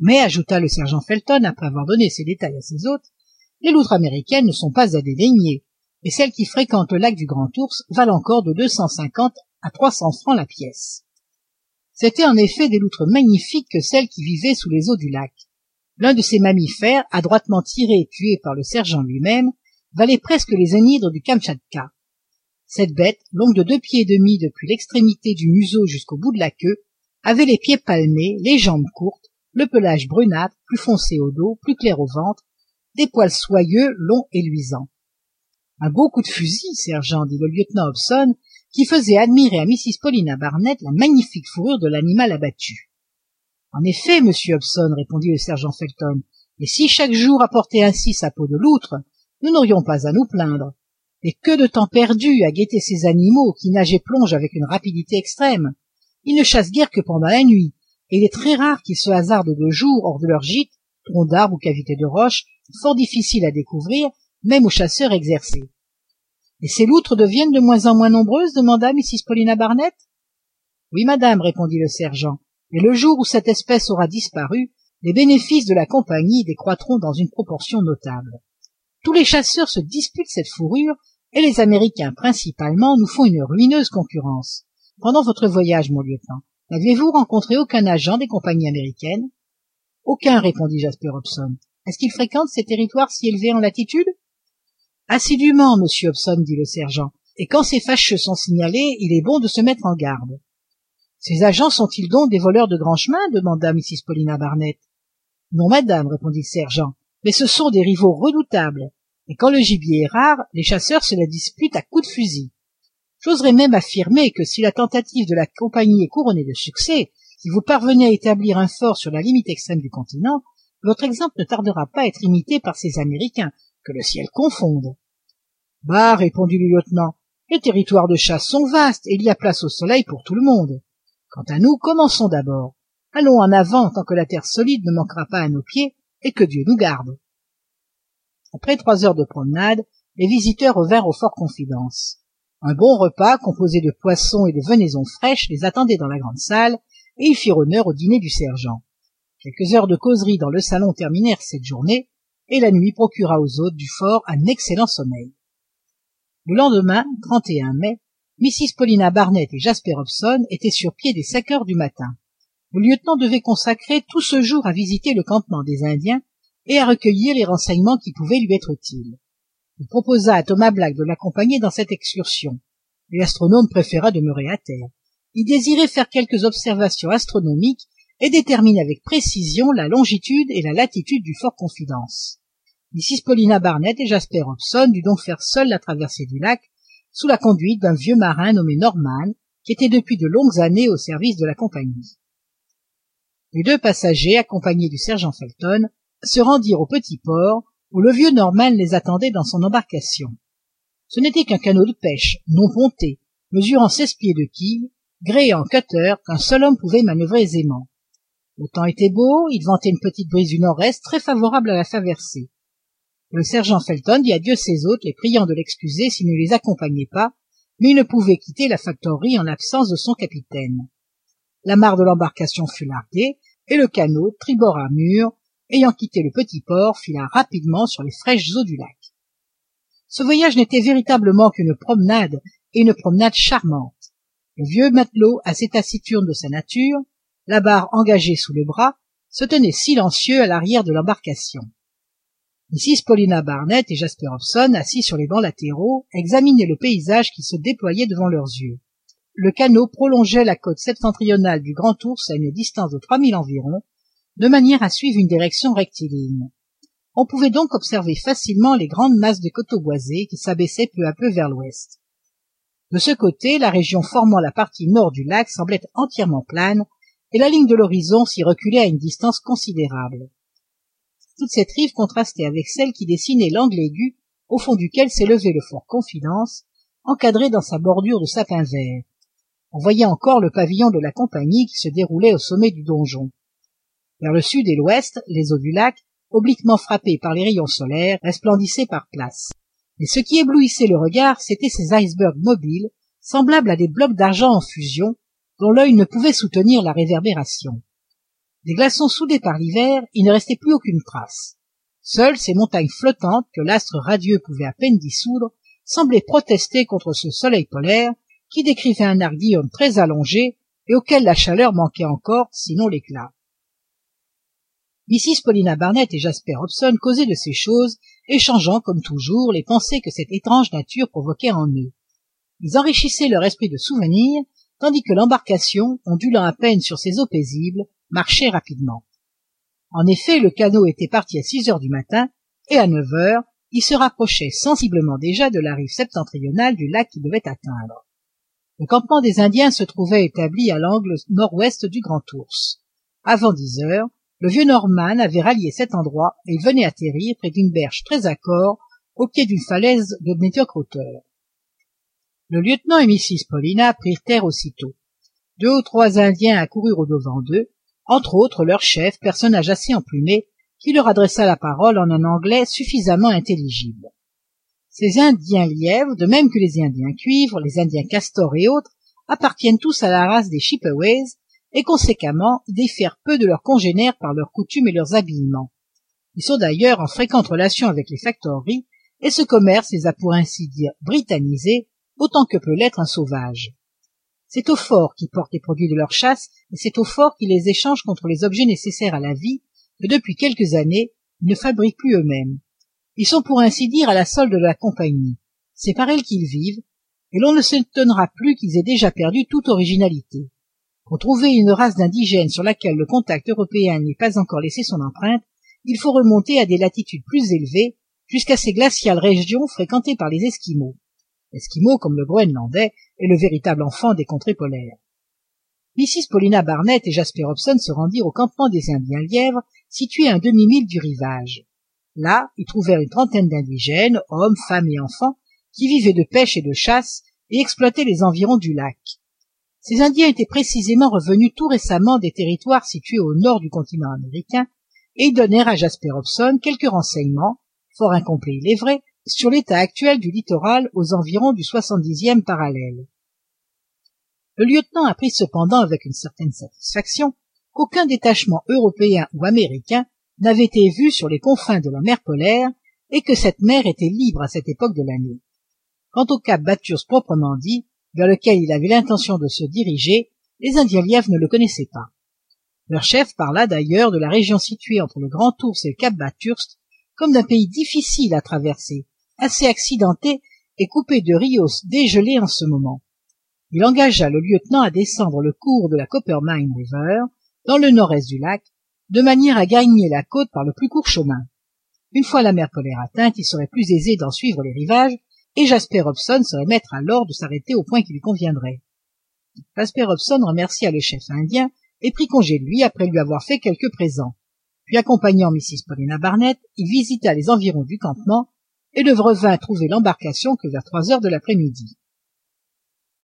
mais ajouta le sergent felton après avoir donné ces détails à ses hôtes les loutres américaines ne sont pas à dédaigner et celles qui fréquentent le lac du grand ours valent encore de deux cent cinquante à trois cents francs la pièce. C'étaient en effet des loutres magnifiques que celles qui vivaient sous les eaux du lac. L'un de ces mammifères adroitement tiré et tué par le sergent lui-même valait presque les énhydres du kamtchatka cette bête longue de deux pieds et demi depuis l'extrémité du museau jusqu'au bout de la queue avait les pieds palmés les jambes courtes le pelage brunâtre plus foncé au dos plus clair au ventre des poils soyeux longs et luisants. Un beau coup de fusil sergent dit le lieutenant hobson qui faisait admirer à mrs paulina barnett la magnifique fourrure de l'animal abattu en effet monsieur hobson répondit le sergent felton et si chaque jour apportait ainsi sa peau de loutre nous n'aurions pas à nous plaindre. Et que de temps perdu à guetter ces animaux qui nagent et plongent avec une rapidité extrême. Ils ne chassent guère que pendant la nuit il est très rare qu'ils se hasardent de jour hors de leur gîte troncs d'arbres ou cavités de roches fort difficiles à découvrir même aux chasseurs exercés. Et ces loutres deviennent de moins en moins nombreuses demanda mrs paulina barnett. Oui madame répondit le sergent. Et le jour où cette espèce aura disparu les bénéfices de la compagnie décroîtront dans une proportion notable. Tous les chasseurs se disputent cette fourrure et les américains principalement nous font une ruineuse concurrence. Pendant votre voyage mon lieutenant n'aviez-vous rencontré aucun agent des compagnies américaines? Aucun répondit jasper hobson. Est-ce qu'ils fréquentent ces territoires si élevés en latitude? Assidûment monsieur hobson dit le sergent. Et quand ces fâcheux sont signalés il est bon de se mettre en garde. Ces agents sont-ils donc des voleurs de grand chemin? demanda mrs paulina barnett. Non madame répondit le sergent. Mais ce sont des rivaux redoutables. Et quand le gibier est rare les chasseurs se la disputent à coups de fusil j'oserais même affirmer que si la tentative de la compagnie est couronnée de succès si vous parvenez à établir un fort sur la limite extrême du continent votre exemple ne tardera pas à être imité par ces américains que le ciel confonde. Bah répondit le lieutenant les territoires de chasse sont vastes et il y a place au soleil pour tout le monde. Quant à nous commençons d'abord. Allons en avant tant que la terre solide ne manquera pas à nos pieds et que dieu nous garde. Après trois heures de promenade les visiteurs revinrent au fort confidence un bon repas composé de poissons et de venaisons fraîches les attendait dans la grande salle et ils firent honneur au dîner du sergent. Quelques heures de causerie dans le salon terminèrent cette journée et la nuit procura aux hôtes du fort un excellent sommeil. Le lendemain mai mrs paulina barnett et jasper hobson étaient sur pied dès cinq heures du matin. Le lieutenant devait consacrer tout ce jour à visiter le campement des indiens et à recueillir les renseignements qui pouvaient lui être utiles il proposa à thomas black de l'accompagner dans cette excursion. Mais l'astronome préféra demeurer à terre. Il désirait faire quelques observations astronomiques et déterminer avec précision la longitude et la latitude du fort confidence. Mrs paulina barnett et jasper hobson durent donc faire seuls la traversée du lac sous la conduite d'un vieux marin nommé norman qui était depuis de longues années au service de la compagnie. Les deux passagers accompagnés du sergent felton se rendirent au petit port où le vieux norman les attendait dans son embarcation. Ce n'était qu'un canot de pêche non ponté mesurant seize pieds de quille gréé en cutter qu'un seul homme pouvait manœuvrer aisément. Le temps était beau il ventait une petite brise du nord-est très favorable à la traversée le sergent felton dit adieu à ses hôtes les priant de l'excuser s'il ne les accompagnait pas mais il ne pouvait quitter la factorerie en l'absence de son capitaine. La mare de l'embarcation fut larguée et le canot tribord à mur ayant quitté le petit port fila rapidement sur les fraîches eaux du lac. Ce voyage n'était véritablement qu'une promenade et une promenade charmante. Le vieux matelot assez taciturne de sa nature la barre engagée sous le bras se tenait silencieux à l'arrière de l'embarcation. Mrs paulina barnett et jasper hobson assis sur les bancs latéraux examinaient le paysage qui se déployait devant leurs yeux. Le canot prolongeait la côte septentrionale du grand ours à une distance de trois milles environ de manière à suivre une direction rectiligne. On pouvait donc observer facilement les grandes masses de coteaux boisés qui s'abaissaient peu à peu vers l'ouest. De ce côté la région formant la partie nord du lac semblait entièrement plane et la ligne de l'horizon s'y reculait à une distance considérable. Toute cette rive contrastait avec celle qui dessinait l'angle aigu au fond duquel s'élevait le fort confidence encadré dans sa bordure de sapins verts on voyait encore le pavillon de la compagnie qui se déroulait au sommet du donjon vers le sud et l'ouest les eaux du lac obliquement frappées par les rayons solaires resplendissaient par places. Mais ce qui éblouissait le regard c'étaient ces icebergs mobiles semblables à des blocs d'argent en fusion dont l'œil ne pouvait soutenir la réverbération. Des glaçons soudés par l'hiver il ne restait plus aucune trace. Seules ces montagnes flottantes que l'astre radieux pouvait à peine dissoudre semblaient protester contre ce soleil polaire qui décrivait un arc très allongé et auquel la chaleur manquait encore sinon l'éclat mrs paulina barnett et jasper hobson causaient de ces choses échangeant comme toujours les pensées que cette étrange nature provoquait en eux. Ils enrichissaient leur esprit de souvenirs tandis que l'embarcation ondulant à peine sur ces eaux paisibles marchait rapidement. En effet le canot était parti à six heures du matin et à neuf heures il se rapprochait sensiblement déjà de la rive septentrionale du lac qu'il devait atteindre. Le campement des indiens se trouvait établi à l'angle nord-ouest du grand ours. Avant dix heures le vieux norman avait rallié cet endroit et il venait atterrir près d'une berge très accore au pied d'une falaise de médiocre hauteur. Le lieutenant et mrs paulina prirent terre aussitôt. Deux ou trois indiens accoururent au-devant d'eux entre autres leur chef personnage assez emplumé qui leur adressa la parole en un anglais suffisamment intelligible. Ces indiens lièvres de même que les indiens cuivre les indiens castors et autres appartiennent tous à la race des et conséquemment diffèrent peu de leurs congénères par leurs coutumes et leurs habillements. Ils sont d'ailleurs en fréquente relation avec les factoreries et ce commerce les a pour ainsi dire britannisés autant que peut l'être un sauvage. C'est au fort qu'ils portent les produits de leur chasse et c'est au fort qu'ils les échangent contre les objets nécessaires à la vie que depuis quelques années ils ne fabriquent plus eux-mêmes. Ils sont pour ainsi dire à la solde de la compagnie. C'est par elle qu'ils vivent et l'on ne s'étonnera plus qu'ils aient déjà perdu toute originalité pour trouver une race d'indigènes sur laquelle le contact européen n'ait pas encore laissé son empreinte il faut remonter à des latitudes plus élevées jusqu'à ces glaciales régions fréquentées par les esquimaux. L'esquimau comme le groenlandais est le véritable enfant des contrées polaires. Mrs. Paulina barnett et jasper hobson se rendirent au campement des indiens lièvres situé à un demi-mille du rivage. Là ils trouvèrent une trentaine d'indigènes hommes femmes et enfants qui vivaient de pêche et de chasse et exploitaient les environs du lac ces indiens étaient précisément revenus tout récemment des territoires situés au nord du continent américain et ils donnèrent à jasper hobson quelques renseignements fort incomplets il est vrai sur l'état actuel du littoral aux environs du soixante dixième parallèle. Le lieutenant apprit cependant avec une certaine satisfaction qu'aucun détachement européen ou américain n'avait été vu sur les confins de la mer polaire et que cette mer était libre à cette époque de l'année. Quant au cap bathurst proprement dit vers lequel il avait l'intention de se diriger les indiens lièvres ne le connaissaient pas. Leur chef parla d'ailleurs de la région située entre le grand ours et le cap bathurst comme d'un pays difficile à traverser assez accidenté et coupé de rios dégelés en ce moment. Il engagea le lieutenant à descendre le cours de la coppermine river dans le nord-est du lac de manière à gagner la côte par le plus court chemin. Une fois la mer polaire atteinte il serait plus aisé d'en suivre les rivages et jasper hobson serait maître alors de s'arrêter au point qui lui conviendrait. Jasper hobson remercia le chef indien et prit congé de lui après lui avoir fait quelques présents. Puis accompagnant mrs paulina barnett il visita les environs du campement et ne revint trouver l'embarcation que vers trois heures de l'après-midi